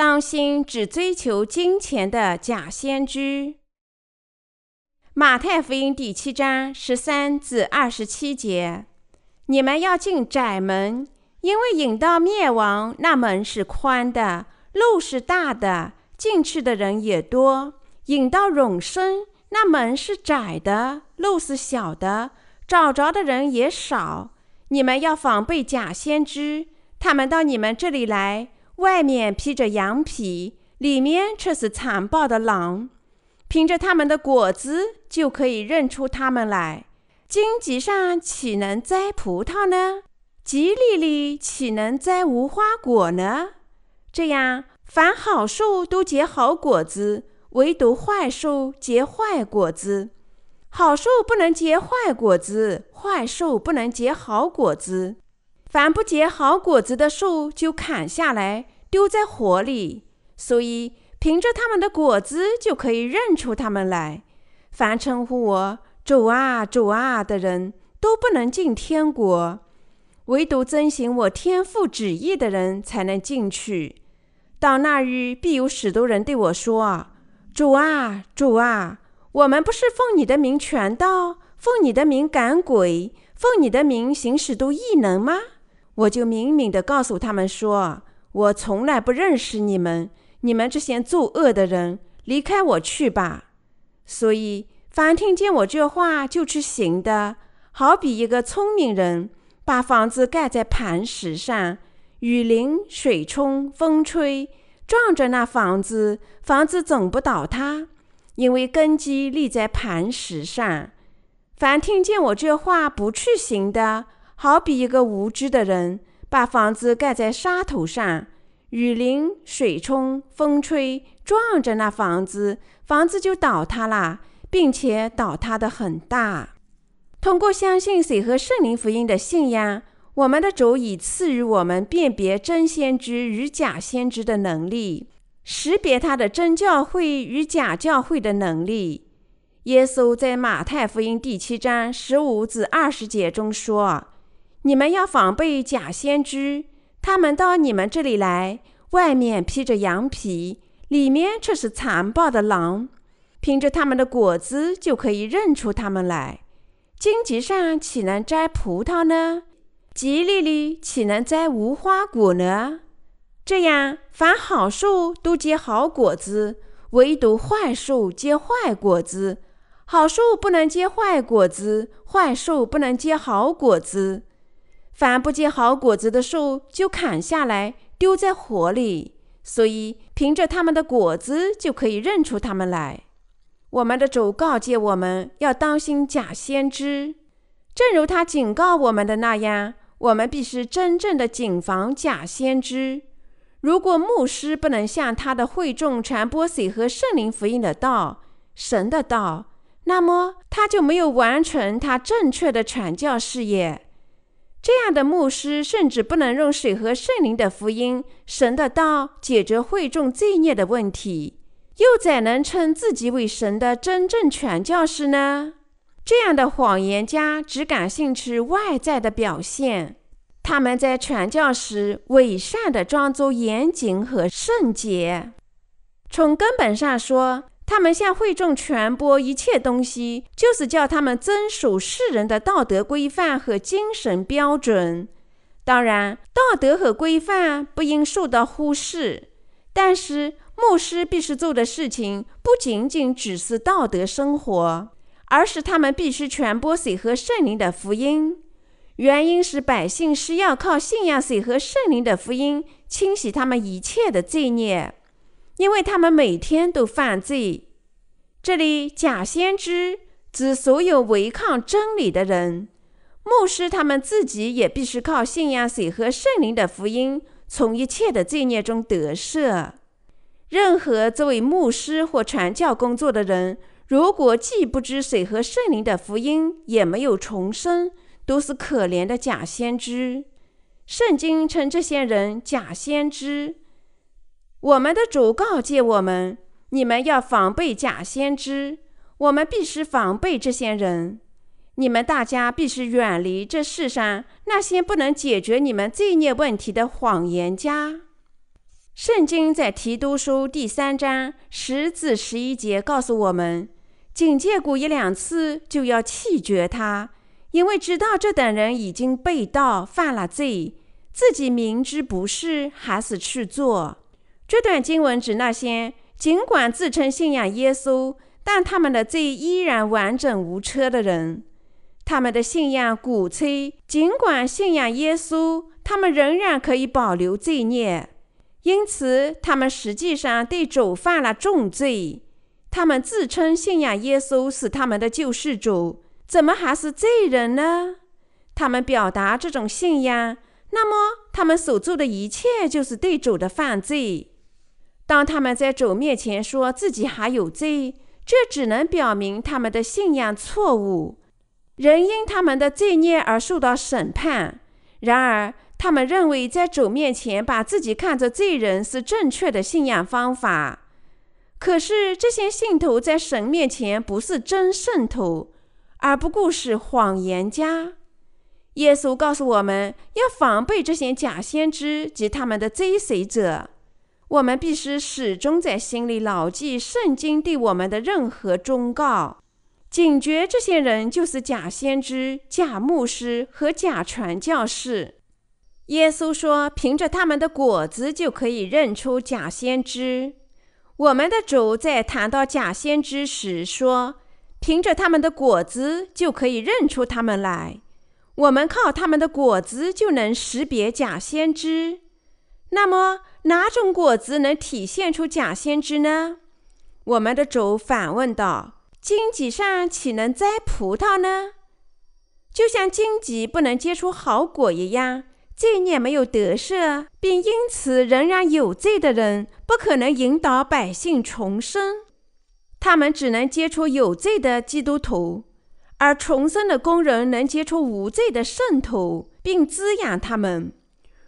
当心只追求金钱的假先知。马太福音第七章十三至二十七节：你们要进窄门，因为引到灭亡那门是宽的，路是大的，进去的人也多；引到永生那门是窄的，路是小的，找着的人也少。你们要防备假先知，他们到你们这里来，外面披着羊皮，里面却是残暴的狼。凭着他们的果子就可以认出他们来。荆棘上岂能摘葡萄呢？蒺藜里岂能摘无花果呢？这样，凡好树都结好果子，唯独坏树结坏果子。好树不能结坏果子，坏树不能结好果子。凡不结好果子的树，就砍下来丢在火里。所以，凭着他们的果子就可以认出他们来。凡称呼我“主啊，主啊”的人，都不能进天国；唯独遵行我天父旨意的人，才能进去。到那日，必有许多人对我说：“主啊，主啊！”我们不是奉你的名传道，奉你的名赶鬼，奉你的名行许多异能吗？我就明明地告诉他们说：我从来不认识你们，你们这些作恶的人，离开我去吧。所以，凡听见我这话就去行的，好比一个聪明人把房子盖在磐石上，雨淋、水冲、风吹，撞着那房子，房子总不倒塌。因为根基立在磐石上，凡听见我这话不去行的，好比一个无知的人，把房子盖在沙土上，雨淋、水冲、风吹，撞着那房子，房子就倒塌了，并且倒塌得很大。通过相信水和圣灵福音的信仰，我们的主已赐予我们辨别真先知与假先知的能力。识别他的真教会与假教会的能力。耶稣在马太福音第七章十五至二十节中说：“你们要防备假先知，他们到你们这里来，外面披着羊皮，里面却是残暴的狼。凭着他们的果子就可以认出他们来。荆棘上岂能摘葡萄呢？蒺藜里岂能摘无花果呢？”这样，凡好树都结好果子，唯独坏树结坏果子。好树不能结坏果子，坏树不能结好果子。凡不结好果子的树，就砍下来丢在火里。所以，凭着他们的果子就可以认出他们来。我们的主告诫我们要当心假先知，正如他警告我们的那样，我们必须真正的谨防假先知。如果牧师不能向他的会众传播水和圣灵福音的道，神的道，那么他就没有完成他正确的传教事业。这样的牧师甚至不能用水和圣灵的福音、神的道解决会众罪孽的问题，又怎能称自己为神的真正传教士呢？这样的谎言家只感兴趣外在的表现。他们在传教时伪善地装作严谨和圣洁。从根本上说，他们向会众传播一切东西，就是叫他们遵守世人的道德规范和精神标准。当然，道德和规范不应受到忽视，但是牧师必须做的事情不仅仅只是道德生活，而是他们必须传播水和圣灵的福音。原因是百姓是要靠信仰水和圣灵的福音清洗他们一切的罪孽，因为他们每天都犯罪。这里假先知指所有违抗真理的人，牧师他们自己也必须靠信仰水和圣灵的福音，从一切的罪孽中得赦。任何作为牧师或传教工作的人，如果既不知水和圣灵的福音，也没有重生。都是可怜的假先知，圣经称这些人假先知。我们的主告诫我们：你们要防备假先知。我们必须防备这些人。你们大家必须远离这世上那些不能解决你们罪孽问题的谎言家。圣经在提督书第三章十至十一节告诉我们：警戒过一两次，就要弃绝他，因为知道这等人已经背道犯了罪，自己明知不是，还是去做。这段经文指那些尽管自称信仰耶稣，但他们的罪依然完整无缺的人。他们的信仰鼓吹，尽管信仰耶稣，他们仍然可以保留罪孽。因此，他们实际上对主犯了重罪。他们自称信仰耶稣是他们的救世主，怎么还是罪人呢？他们表达这种信仰，那么他们所做的一切就是对主的犯罪。当他们在主面前说自己还有罪，这只能表明他们的信仰错误。人因他们的罪孽而受到审判。然而，他们认为在主面前把自己看作罪人是正确的信仰方法。可是，这些信徒在神面前不是真圣徒，而不过是谎言家。耶稣告诉我们要防备这些假先知及他们的追随者。我们必须始终在心里牢记圣经对我们的任何忠告。警觉这些人就是假先知、假牧师和假传教士。耶稣说：“凭着他们的果子就可以认出假先知。”我们的主在谈到假先知时说：“凭着他们的果子就可以认出他们来。”我们靠他们的果子就能识别假先知。那么，哪种果子能体现出假先知呢？我们的主反问道。荆棘上岂能栽葡萄呢？就像荆棘不能结出好果一样，罪孽没有得赦，并因此仍然有罪的人，不可能引导百姓重生。他们只能结出有罪的基督徒，而重生的工人能结出无罪的圣徒，并滋养他们。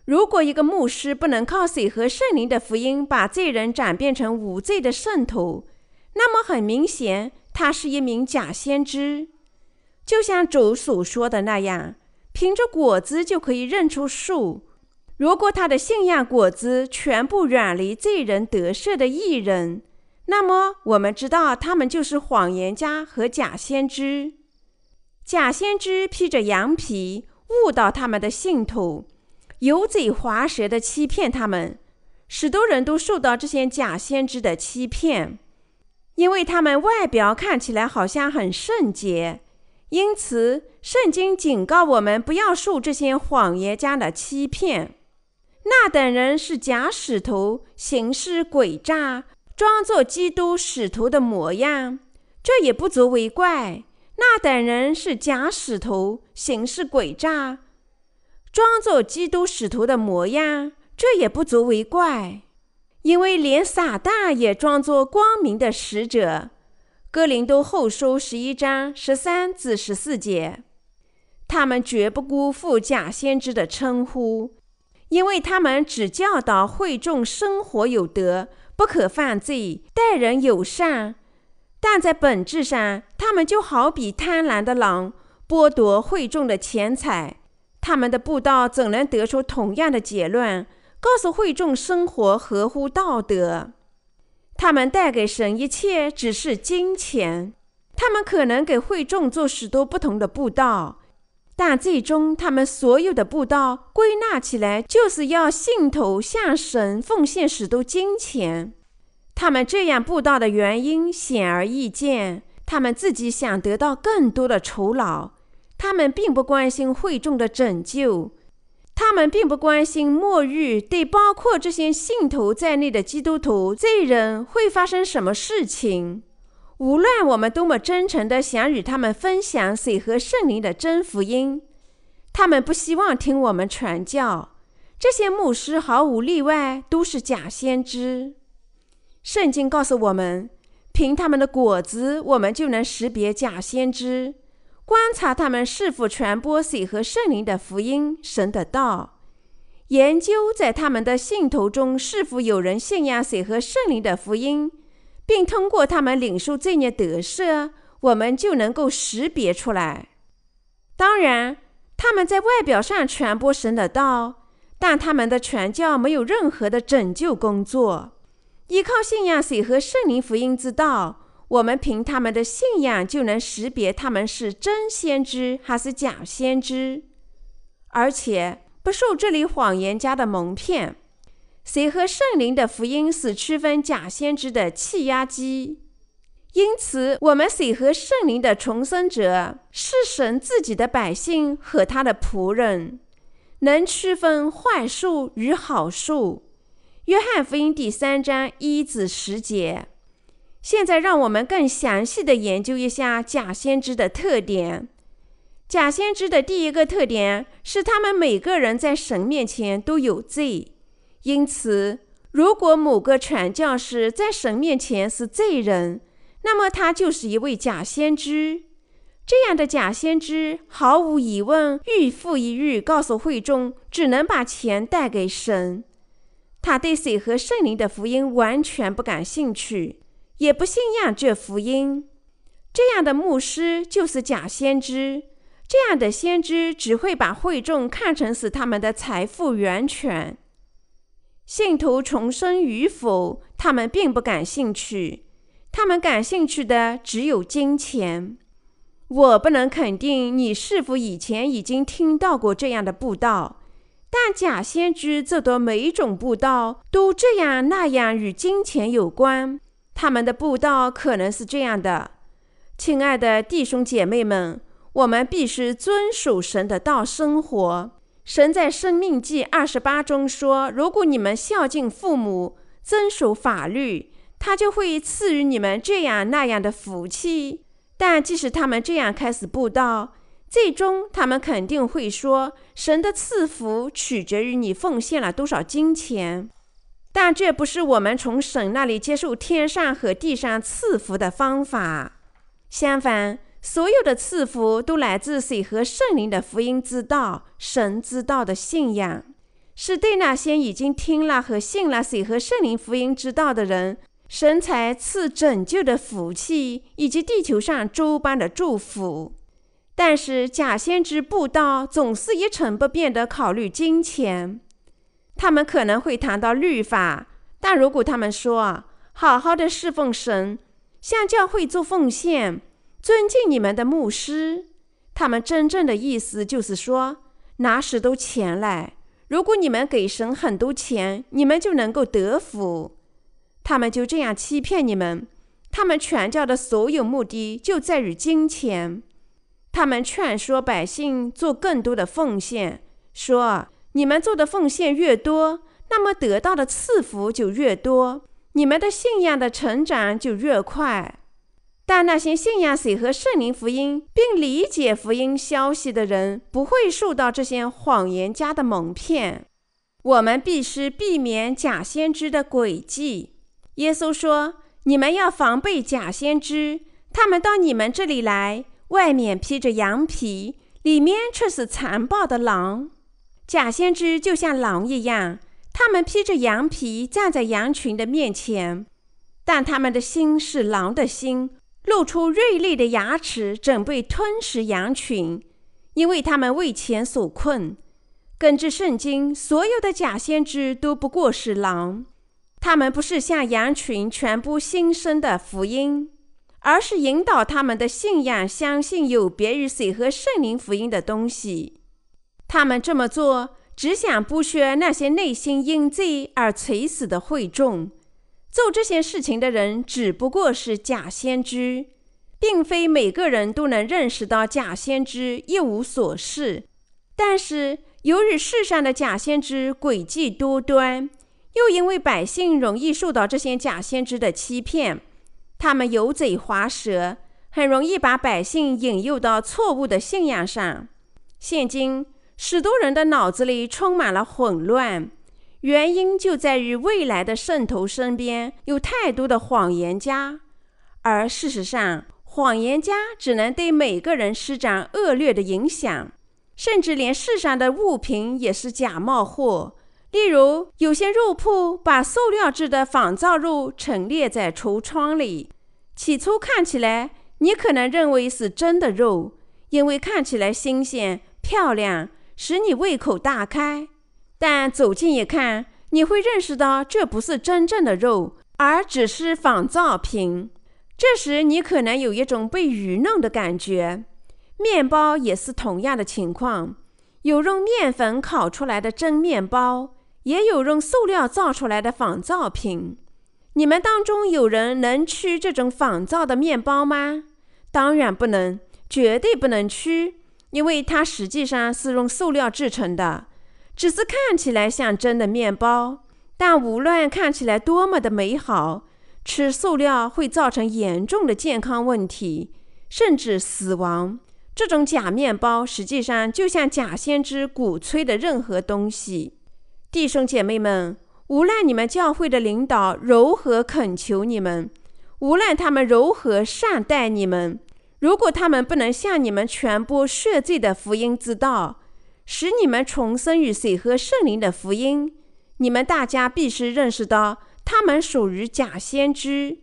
如果一个牧师不能靠水和圣灵的福音把罪人转变成无罪的圣徒，那么很明显。他是一名假先知，就像主所说的那样，凭着果子就可以认出树。如果他的信仰果子全部远离罪人得赦的义人，那么我们知道他们就是谎言家和假先知。假先知披着羊皮误导他们的信徒，油嘴滑舌的欺骗他们，许多人都受到这些假先知的欺骗。因为他们外表看起来好像很圣洁，因此圣经警告我们不要受这些谎言家的欺骗。那等人是假使徒，行事诡诈，装作基督使徒的模样，这也不足为怪。那等人是假使徒，行事诡诈，装作基督使徒的模样，这也不足为怪。因为连撒旦也装作光明的使者，哥林多后书十一章十三至十四节，他们绝不辜负假先知的称呼，因为他们只教导会众生活有德，不可犯罪，待人友善，但在本质上，他们就好比贪婪的狼，剥夺会众的钱财。他们的布道怎能得出同样的结论？告诉会众生活合乎道德，他们带给神一切只是金钱。他们可能给会众做许多不同的布道，但最终他们所有的布道归纳起来，就是要信徒向神奉献许多金钱。他们这样布道的原因显而易见，他们自己想得到更多的酬劳，他们并不关心会众的拯救。他们并不关心末日对包括这些信徒在内的基督徒罪人会发生什么事情。无论我们多么真诚地想与他们分享水和圣灵的真福音，他们不希望听我们传教。这些牧师毫无例外都是假先知。圣经告诉我们，凭他们的果子，我们就能识别假先知。观察他们是否传播水和圣灵的福音、神的道，研究在他们的信徒中是否有人信仰水和圣灵的福音，并通过他们领受罪孽得赦，我们就能够识别出来。当然，他们在外表上传播神的道，但他们的传教没有任何的拯救工作。依靠信仰水和圣灵福音之道，我们凭他们的信仰就能识别他们是真先知还是假先知，而且不受这里谎言家的蒙骗。谁和圣灵的福音是区分假先知的气压机，因此我们水和圣灵的重生者是神自己的百姓和他的仆人，能区分坏树与好树。约翰福音第三章一至十节。现在让我们更详细地研究一下假先知的特点。假先知的第一个特点是，他们每个人在神面前都有罪。因此，如果某个传教士在神面前是罪人，那么他就是一位假先知。这样的假先知毫无疑问，日复一日告诉会众，只能把钱带给神。他对水和圣灵的福音完全不感兴趣，也不信仰这福音。这样的牧师就是假先知。这样的先知只会把会众看成是他们的财富源泉。信徒重生与否，他们并不感兴趣。他们感兴趣的只有金钱。我不能肯定你是否以前已经听到过这样的布道，但假先知这多每一种布道都这样那样与金钱有关。他们的布道可能是这样的：亲爱的弟兄姐妹们，我们必须遵守神的道生活。神在《生命记》二十八中说：“如果你们孝敬父母，遵守法律，他就会赐予你们这样那样的福气。”但即使他们这样开始布道，最终他们肯定会说：“神的赐福取决于你奉献了多少金钱。”但这不是我们从神那里接受天上和地上赐福的方法。相反，所有的赐福都来自水和圣灵的福音之道、神之道的信仰，是对那些已经听了和信了水和圣灵福音之道的人，神才赐拯救的福气以及地球上诸般的祝福。但是假先知布道总是一成不变地考虑金钱，他们可能会谈到律法，但如果他们说好好的侍奉神，向教会做奉献。尊敬你们的牧师，他们真正的意思就是说，拿许多钱来。如果你们给神很多钱，你们就能够得福。他们就这样欺骗你们。他们传教的所有目的就在于金钱。他们劝说百姓做更多的奉献，说你们做的奉献越多，那么得到的赐福就越多，你们的信仰的成长就越快。但那些信仰水和圣灵福音并理解福音消息的人，不会受到这些谎言家的蒙骗。我们必须避免假先知的诡计。耶稣说：“你们要防备假先知，他们到你们这里来，外面披着羊皮，里面却是残暴的狼。假先知就像狼一样，他们披着羊皮站在羊群的面前，但他们的心是狼的心。”露出锐利的牙齿，准备吞食羊群，因为他们为钱所困。根据圣经，所有的假先知都不过是狼，他们不是向羊群传播新生的福音，而是引导他们的信仰相信有别于水和圣灵福音的东西。他们这么做，只想剥削那些内心因罪而垂死的会众。做这些事情的人只不过是假先知，并非每个人都能认识到假先知一无所事。但是，由于世上的假先知诡计多端，又因为百姓容易受到这些假先知的欺骗，他们油嘴滑舌，很容易把百姓引诱到错误的信仰上。现今，许多人的脑子里充满了混乱。原因就在于未来的圣徒身边有太多的谎言家，而事实上，谎言家只能对每个人施展恶劣的影响，甚至连世上的物品也是假冒货。例如，有些肉铺把塑料制的仿造肉陈列在橱窗里，起初看起来你可能认为是真的肉，因为看起来新鲜漂亮，使你胃口大开。但走近一看，你会认识到这不是真正的肉，而只是仿造品。这时，你可能有一种被愚弄的感觉。面包也是同样的情况，有用面粉烤出来的真面包，也有用塑料造出来的仿造品。你们当中有人能吃这种仿造的面包吗？当然不能，绝对不能吃，因为它实际上是用塑料制成的，只是看起来像真的面包。但无论看起来多么的美好，吃塑料会造成严重的健康问题，甚至死亡。这种假面包实际上就像假先知鼓吹的任何东西。弟兄姐妹们，无论你们教会的领导如何恳求你们，无论他们如何善待你们，如果他们不能向你们传播赦罪的福音之道，使你们重生于水和圣灵的福音，你们大家必须认识到，他们属于假先知。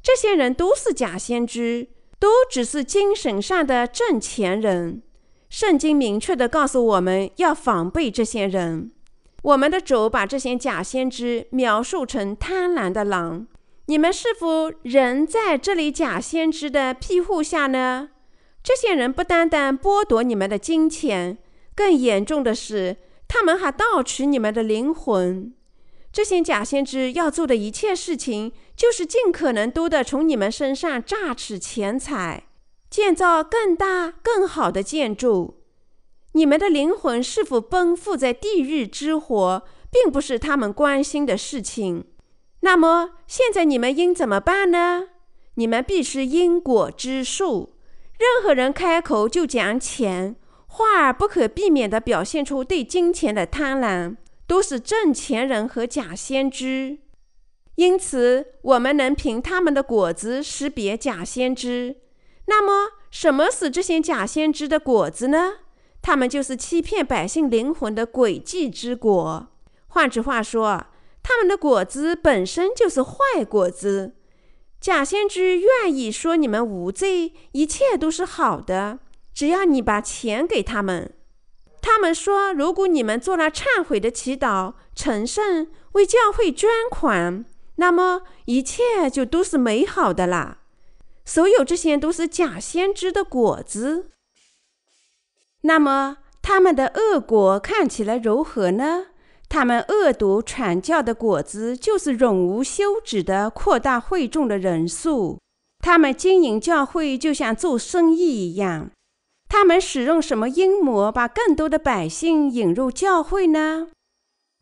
这些人都是假先知。都只是精神上的挣钱人。圣经明确地告诉我们要防备这些人。我们的主把这些假先知描述成贪婪的狼。你们是否仍在这里假先知的庇护下呢？这些人不单单剥夺你们的金钱，更严重的是，他们还盗取你们的灵魂。这些假先知要做的一切事情，就是尽可能多的从你们身上榨取钱财，建造更大、更好的建筑。你们的灵魂是否奔赴在地狱之火，并不是他们关心的事情。那么，现在你们应怎么办呢？你们必须因果知数。任何人开口就讲钱，话儿不可避免地表现出对金钱的贪婪。都是挣钱人和假先知，因此我们能凭他们的果子识别假先知。那么，什么是这些假先知的果子呢？他们就是欺骗百姓灵魂的诡计之果。换句话说，他们的果子本身就是坏果子。假先知愿意说你们无罪，一切都是好的，只要你把钱给他们。他们说：“如果你们做了忏悔的祈祷、成圣、为教会捐款，那么一切就都是美好的啦。所有这些都是假先知的果子。那么他们的恶果看起来如何呢？他们恶毒传教的果子就是永无休止的扩大会众的人数。他们经营教会就像做生意一样。”他们使用什么阴谋把更多的百姓引入教会呢？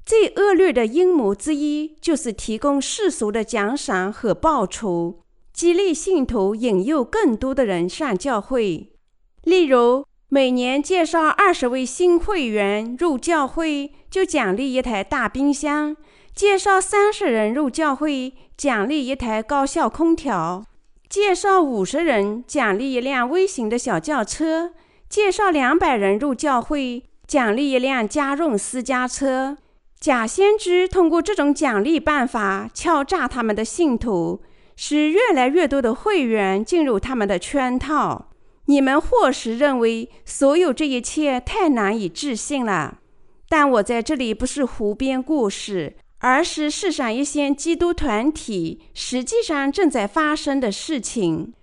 最恶劣的阴谋之一就是提供世俗的奖赏和报酬，激励信徒引诱更多的人上教会。例如，每年介绍二十位新会员入教会，就奖励一台大冰箱；介绍三十人入教会，奖励一台高效空调。介绍五十人，奖励一辆微型的小轿车；介绍两百人入教会，奖励一辆家用私家车。假先知通过这种奖励办法敲诈他们的信徒，使越来越多的会员进入他们的圈套。你们或许认为所有这一切太难以置信了，但我在这里不是胡编故事。而是世上一些基督团体实际上正在发生的事情，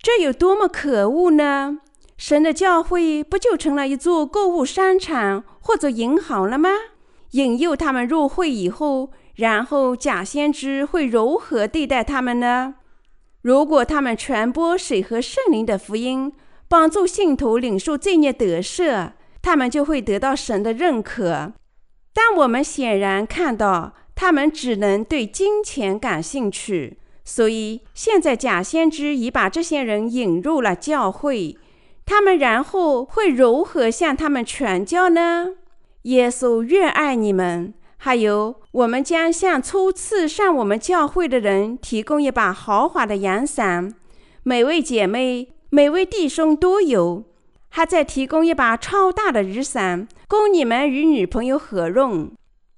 这有多么可恶呢？神的教会不就成了一座购物商场或者银行了吗？引诱他们入会以后，然后假先知会如何对待他们呢？如果他们传播水和圣灵的福音，帮助信徒领受罪孽得赦，他们就会得到神的认可。但我们显然看到，他们只能对金钱感兴趣，所以现在假先知已把这些人引入了教会。他们然后会如何向他们传教呢？耶稣越爱你们，还有我们将向初次上我们教会的人提供一把豪华的阳伞，每位姐妹、每位弟兄都有。还在提供一把超大的雨伞，供你们与女朋友合用。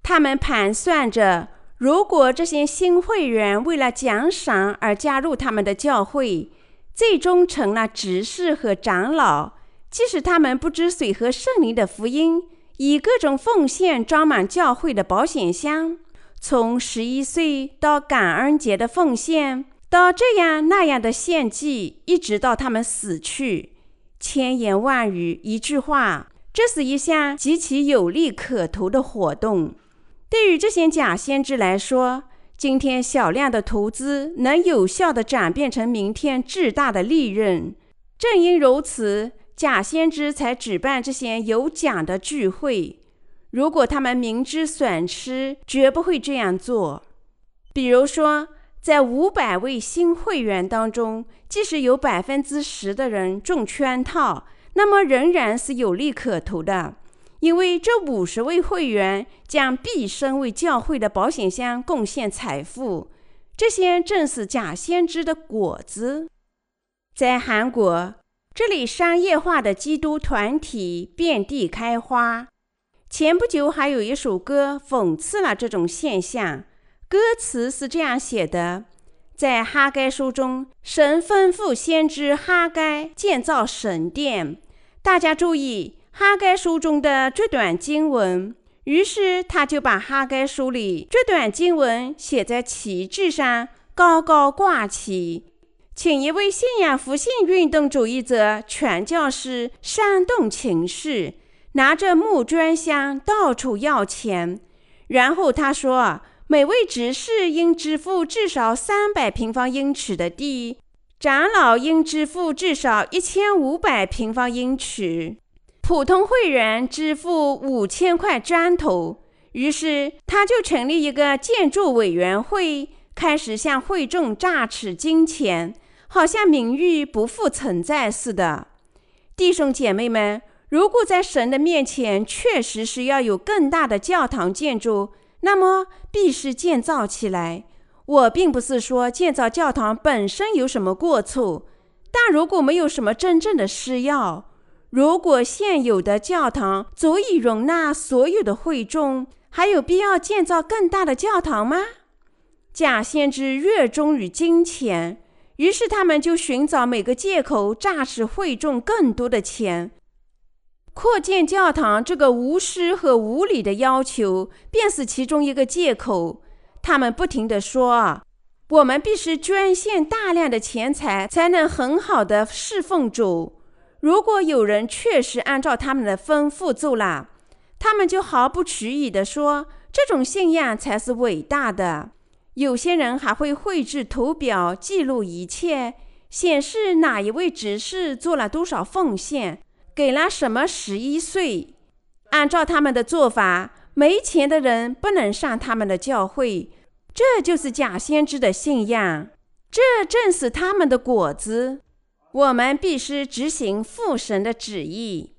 他们盘算着，如果这些新会员为了奖赏而加入他们的教会，最终成了执事和长老，即使他们不知水和圣灵的福音，以各种奉献装满教会的保险箱，从十一岁到感恩节的奉献，到这样那样的献祭，一直到他们死去。千言万语，一句话，这是一项极其有利可图的活动。对于这些假先知来说，今天小量的投资能有效地转变成明天巨大的利润。正因如此，假先知才举办这些有奖的聚会。如果他们明知损失，绝不会这样做。比如说，在五百位新会员当中，即使有百分之十的人中圈套，那么仍然是有利可图的。因为这五十位会员将毕生为教会的保险箱贡献财富，这些正是假先知的果子。在韩国，这里商业化的基督团体遍地开花。前不久还有一首歌讽刺了这种现象，歌词是这样写的：在哈该书中，神吩咐先知哈该建造神殿。大家注意。哈该书中的这段经文，于是他就把哈该书里这段经文写在旗帜上，高高挂起，请一位信仰复兴运动主义者传教士煽动情绪，拿着募捐箱到处要钱。然后他说，每位执事应支付至少三百平方英尺的地，长老应支付至少一千五百平方英尺。普通会员支付五千块砖头，于是他就成立一个建筑委员会，开始向会众榨取金钱，好像名誉不复存在似的。弟兄姐妹们，如果在神的面前确实是要有更大的教堂建筑，那么必须建造起来。我并不是说建造教堂本身有什么过错，但如果没有什么真正的需要，如果现有的教堂足以容纳所有的会众，还有必要建造更大的教堂吗？假先知热衷于金钱，于是他们就寻找每个借口榨取会众更多的钱。扩建教堂这个无私和无理的要求，便是其中一个借口。他们不停地说：“我们必须捐献大量的钱财，才能很好的侍奉主。”如果有人确实按照他们的吩咐做了，他们就毫不迟疑地说：“这种信仰才是伟大的。”有些人还会绘制图表记录一切，显示哪一位执事做了多少奉献，给了什么十一岁。按照他们的做法，没钱的人不能上他们的教会。这就是假先知的信仰，这正是他们的果子。我们必须执行父神的旨意。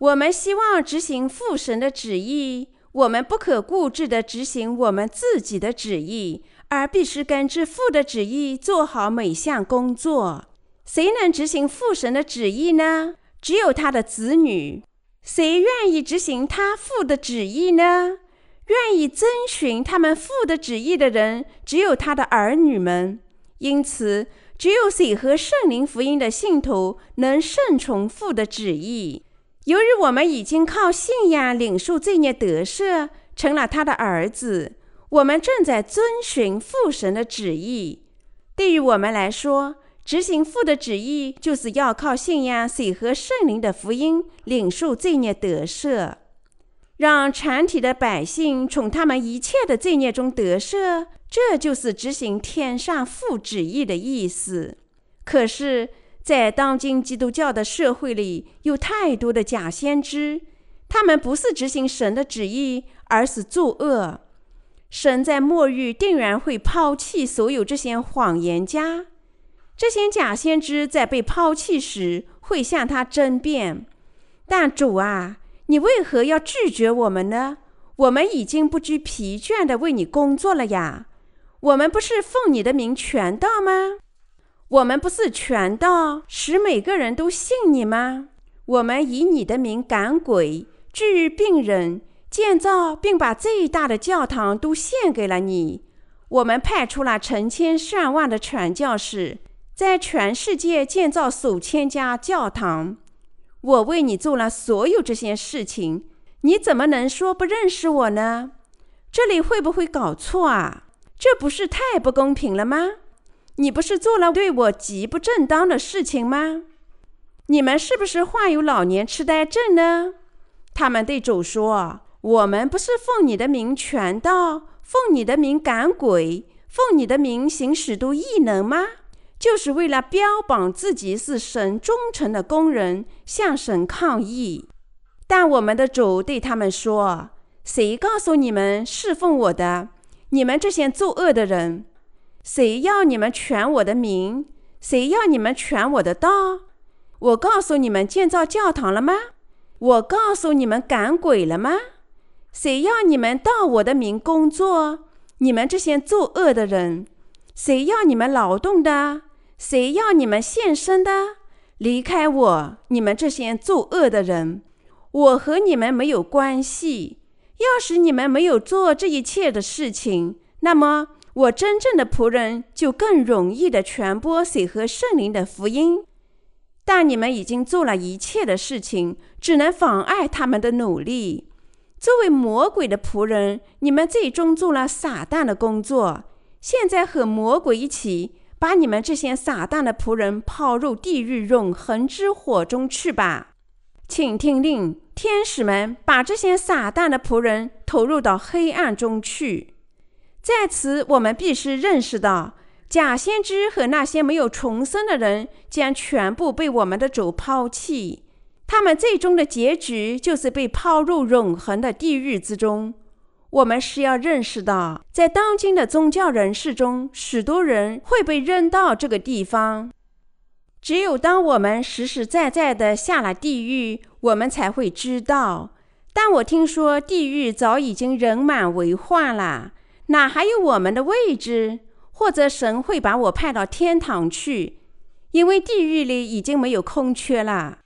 我们希望执行父神的旨意，我们不可固执地执行我们自己的旨意，而必须根据父的旨意做好每项工作。谁能执行父神的旨意呢？只有他的子女。谁愿意执行他父的旨意呢？愿意遵循他们父的旨意的人，只有他的儿女们。因此。只有谁和圣灵福音的信徒能顺从父的旨意。由于我们已经靠信仰领受罪孽得赦，成了他的儿子，我们正在遵循父神的旨意。对于我们来说，执行父的旨意，就是要靠信仰谁和圣灵的福音领受罪孽得赦，让全体的百姓从他们一切的罪孽中得赦。这就是执行天上父旨意的意思。可是，在当今基督教的社会里，有太多的假先知，他们不是执行神的旨意，而是作恶。神在末日定然会抛弃所有这些谎言家。这些假先知在被抛弃时，会向他争辩：“但主啊，你为何要拒绝我们呢？我们已经不知疲倦地为你工作了呀。”我们不是奉你的名传道吗？我们不是传道，使每个人都信你吗？我们以你的名赶鬼、治愈病人、建造并把最大的教堂都献给了你。我们派出了成千上万的传教士，在全世界建造数千家教堂。我为你做了所有这些事情，你怎么能说不认识我呢？这里会不会搞错啊？这不是太不公平了吗？你不是做了对我极不正当的事情吗？你们是不是患有老年痴呆症呢？他们对主说：“我们不是奉你的名传道，奉你的名赶鬼，奉你的名行使都异能吗？就是为了标榜自己是神忠诚的工人，向神抗议。”但我们的主对他们说：“谁告诉你们侍奉我的？你们这些作恶的人，谁要你们传我的名？谁要你们传我的道？我告诉你们建造教堂了吗？我告诉你们赶鬼了吗？谁要你们到我的名工作？你们这些作恶的人，谁要你们劳动的？谁要你们献身的？离开我，你们这些作恶的人！我和你们没有关系。要是你们没有做这一切的事情，那么我真正的仆人就更容易的传播水和圣灵的福音。但你们已经做了一切的事情，只能妨碍他们的努力。作为魔鬼的仆人，你们最终做了撒旦的工作。现在和魔鬼一起，把你们这些撒旦的仆人抛入地狱永恒之火中去吧。请听令。天使们把这些撒旦的仆人投入到黑暗中去。在此，我们必须认识到，假先知和那些没有重生的人将全部被我们的主抛弃。他们最终的结局就是被抛入永恒的地狱之中。我们是要认识到，在当今的宗教人士中，许多人会被扔到这个地方。只有当我们实实在在的下了地狱，我们才会知道。但我听说地狱早已经人满为患了，哪还有我们的位置？或者神会把我派到天堂去？因为地狱里已经没有空缺了。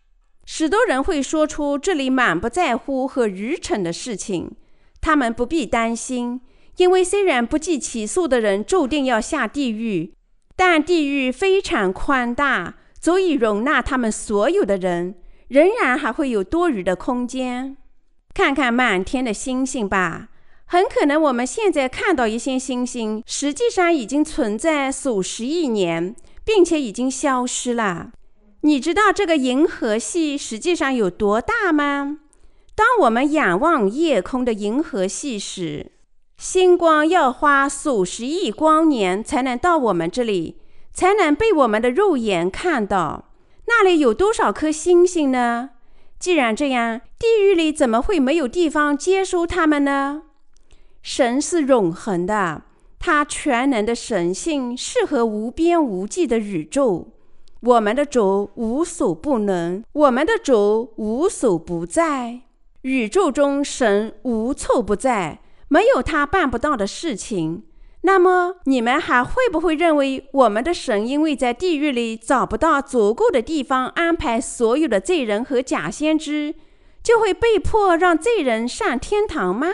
许多人会说出这里满不在乎和愚蠢的事情，他们不必担心，因为虽然不计其数的人注定要下地狱，但地狱非常宽大。足以容纳他们所有的人，仍然还会有多余的空间。看看满天的星星吧，很可能我们现在看到一些星星，实际上已经存在数十亿年，并且已经消失了。你知道这个银河系实际上有多大吗？当我们仰望夜空的银河系时，星光要花数十亿光年才能到我们这里。才能被我们的肉眼看到。那里有多少颗星星呢？既然这样，地狱里怎么会没有地方接收他们呢？神是永恒的，他全能的神性适合无边无际的宇宙。我们的主无所不能，我们的主无所不在。宇宙中神无处不在，没有他办不到的事情。那么你们还会不会认为我们的神因为在地狱里找不到足够的地方安排所有的罪人和假先知，就会被迫让罪人上天堂吗？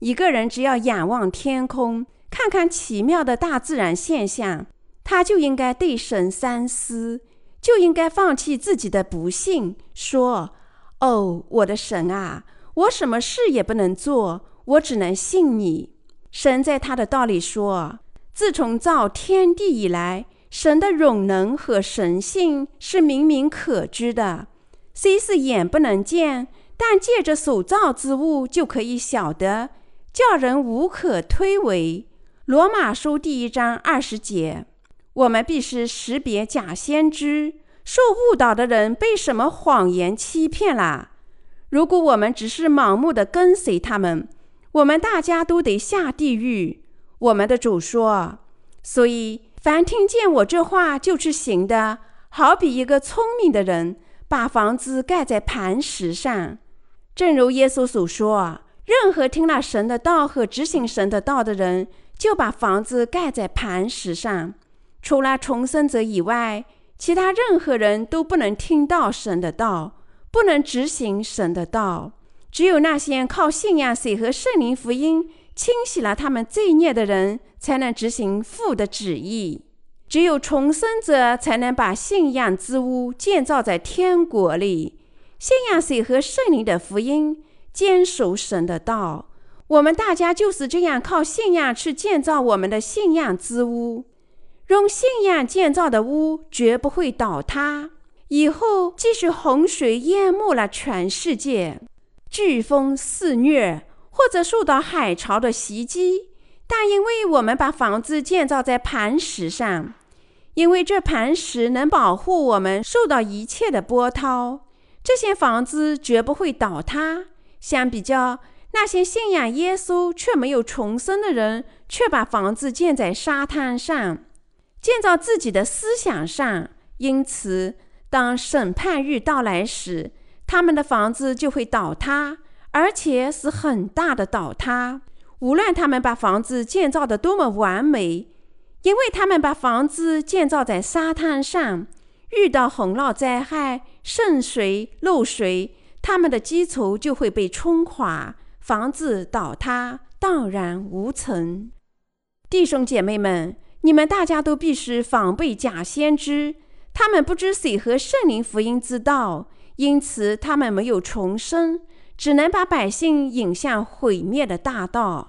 一个人只要仰望天空，看看奇妙的大自然现象，他就应该对神三思，就应该放弃自己的不幸，说：“哦，我的神啊，我什么事也不能做，我只能信你。”神在他的道里说：“自从造天地以来，神的永能和神性是明明可知的，虽是眼不能见，但借着所造之物就可以晓得，叫人无可推诿。”罗马书第一章二十节。我们必须识别假先知，受误导的人被什么谎言欺骗了？如果我们只是盲目的跟随他们，我们大家都得下地狱。我们的主说：“所以，凡听见我这话就去行的，好比一个聪明的人，把房子盖在磐石上。正如耶稣所说，任何听了神的道和执行神的道的人，就把房子盖在磐石上。除了重生者以外，其他任何人都不能听到神的道，不能执行神的道。”只有那些靠信仰水和圣灵福音清洗了他们罪孽的人，才能执行父的旨意。只有重生者才能把信仰之屋建造在天国里。信仰水和圣灵的福音，坚守神的道。我们大家就是这样靠信仰去建造我们的信仰之屋。用信仰建造的屋绝不会倒塌。以后即使洪水淹没了全世界，飓风肆虐，或者受到海潮的袭击，但因为我们把房子建造在磐石上，因为这磐石能保护我们受到一切的波涛，这些房子绝不会倒塌。相比较，那些信仰耶稣却没有重生的人，却把房子建在沙滩上，建造自己的思想上。因此，当审判日到来时，他们的房子就会倒塌，而且是很大的倒塌。无论他们把房子建造得多么完美，因为他们把房子建造在沙滩上，遇到洪涝灾害、渗水、漏水，他们的基础就会被冲垮。房子倒塌，荡然无存。弟兄姐妹们，你们大家都必须防备假先知，他们不知谁和圣灵福音之道，因此他们没有重生，只能把百姓引向毁灭的大道。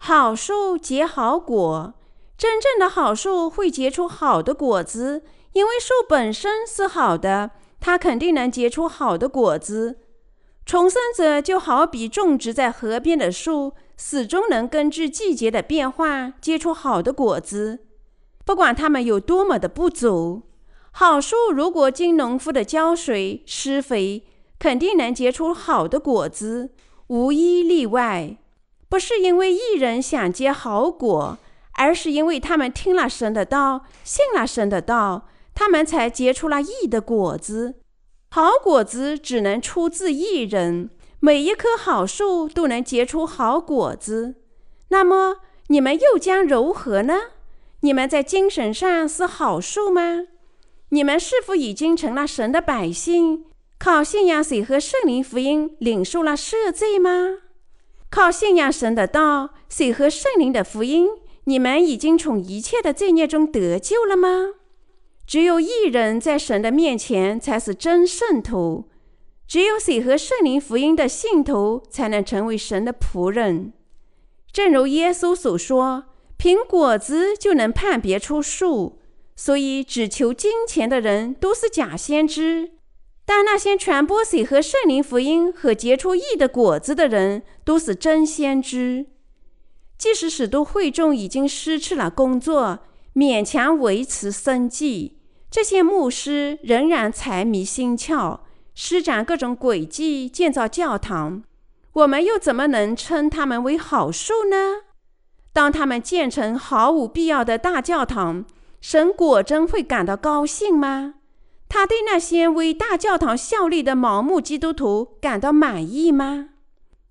好树结好果，真正的好树会结出好的果子，因为树本身是好的，它肯定能结出好的果子。重生者就好比种植在河边的树，始终能根据季节的变化结出好的果子，不管它们有多么的不足。好树如果经农夫的浇水施肥，肯定能结出好的果子，无一例外。不是因为一人想结好果，而是因为他们听了神的道，信了神的道，他们才结出了义的果子。好果子只能出自一人，每一棵好树都能结出好果子。那么你们又将如何呢？你们在精神上是好树吗？你们是否已经成了神的百姓，靠信仰水和圣灵福音领受了赦罪吗？靠信仰神的道，水和圣灵的福音，你们已经从一切的罪孽中得救了吗？只有一人在神的面前才是真圣徒，只有水和圣灵福音的信徒才能成为神的仆人。正如耶稣所说：“凭果子就能判别出树。”所以，只求金钱的人都是假先知，但那些传播水和圣灵福音和结出义的果子的人都是真先知。即使使徒会众已经失去了工作，勉强维持生计。这些牧师仍然财迷心窍，施展各种诡计建造教堂。我们又怎么能称他们为好树呢？当他们建成毫无必要的大教堂，神果真会感到高兴吗？他对那些为大教堂效力的盲目基督徒感到满意吗？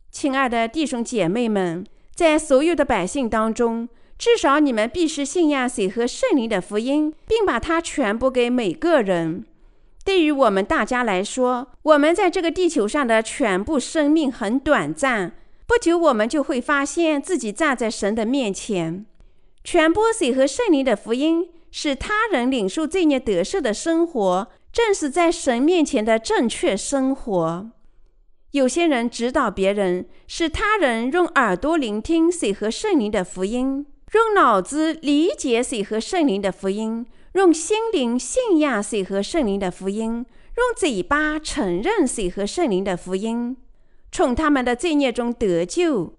亲爱的弟兄姐妹们，在所有的百姓当中，至少你们必须信仰水和圣灵的福音，并把它传播给每个人。对于我们大家来说，我们在这个地球上的全部生命很短暂，不久我们就会发现自己站在神的面前。传播水和圣灵的福音，使他人领受罪孽得赦的生活，正是在神面前的正确生活。有些人指导别人，使他人用耳朵聆听水和圣灵的福音。用脑子理解水和圣灵的福音，用心灵信仰水和圣灵的福音，用嘴巴承认水和圣灵的福音，从他们的罪孽中得救。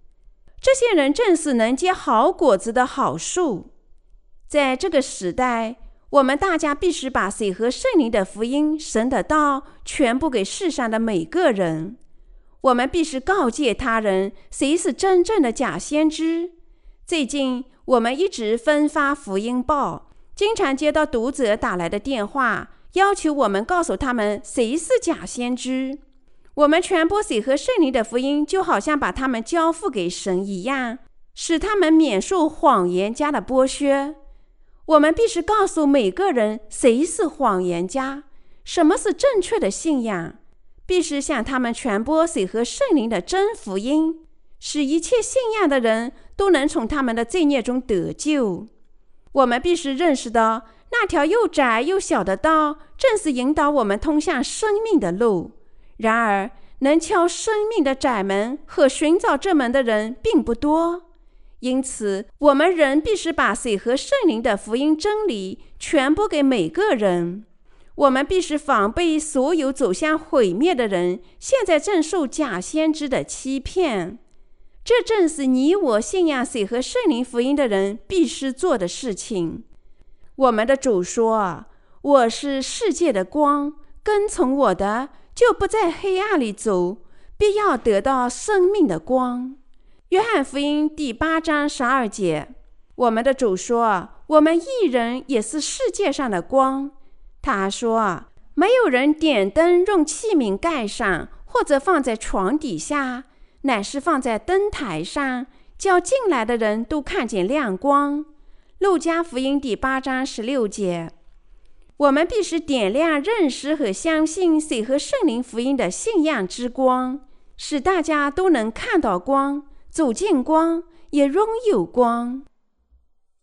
这些人正是能结好果子的好树。在这个时代，我们大家必须把水和圣灵的福音、神的道全部给世上的每个人。我们必须告诫他人，谁是真正的假先知。最近。我们一直分发福音报，经常接到读者打来的电话，要求我们告诉他们谁是假先知。我们传播水和圣灵的福音，就好像把他们交付给神一样，使他们免受谎言家的剥削。我们必须告诉每个人谁是谎言家，什么是正确的信仰，必须向他们传播水和圣灵的真福音。使一切信仰的人都能从他们的罪孽中得救。我们必须认识到，那条又窄又小的道，正是引导我们通向生命的路。然而，能敲生命的窄门和寻找这门的人并不多，因此，我们仍必须把水和圣灵的福音真理传播给每个人。我们必须防备所有走向毁灭的人，现在正受假先知的欺骗。这正是你我信仰水和圣灵福音的人必须做的事情。我们的主说：“我是世界的光，跟从我的。”就不在黑暗里走，必要得到生命的光。约翰福音第八章十二节，我们的主说：“我们一人也是世界上的光。”他说：“没有人点灯用器皿盖上，或者放在床底下，乃是放在灯台上，叫进来的人都看见亮光。”路加福音第八章十六节。我们必须点亮认识和相信水和圣灵福音的信仰之光，使大家都能看到光、走进光、也拥有光。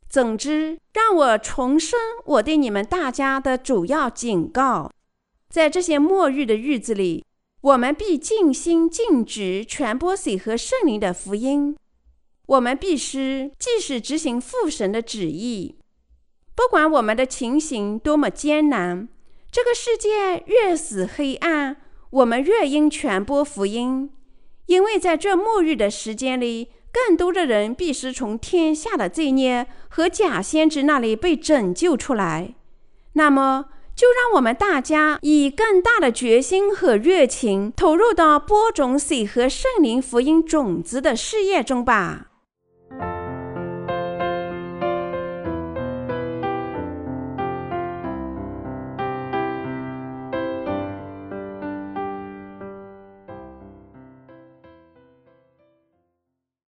总之，让我重申我对你们大家的主要警告：在这些末日的日子里，我们必尽心尽职传播水和圣灵的福音。我们必须继续执行父神的旨意。不管我们的情形多么艰难，这个世界越是黑暗，我们越应传播福音，因为在这末日的时间里，更多的人必须从天下的罪孽和假先知那里被拯救出来。那么，就让我们大家以更大的决心和热情投入到播种喜和圣灵福音种子的事业中吧。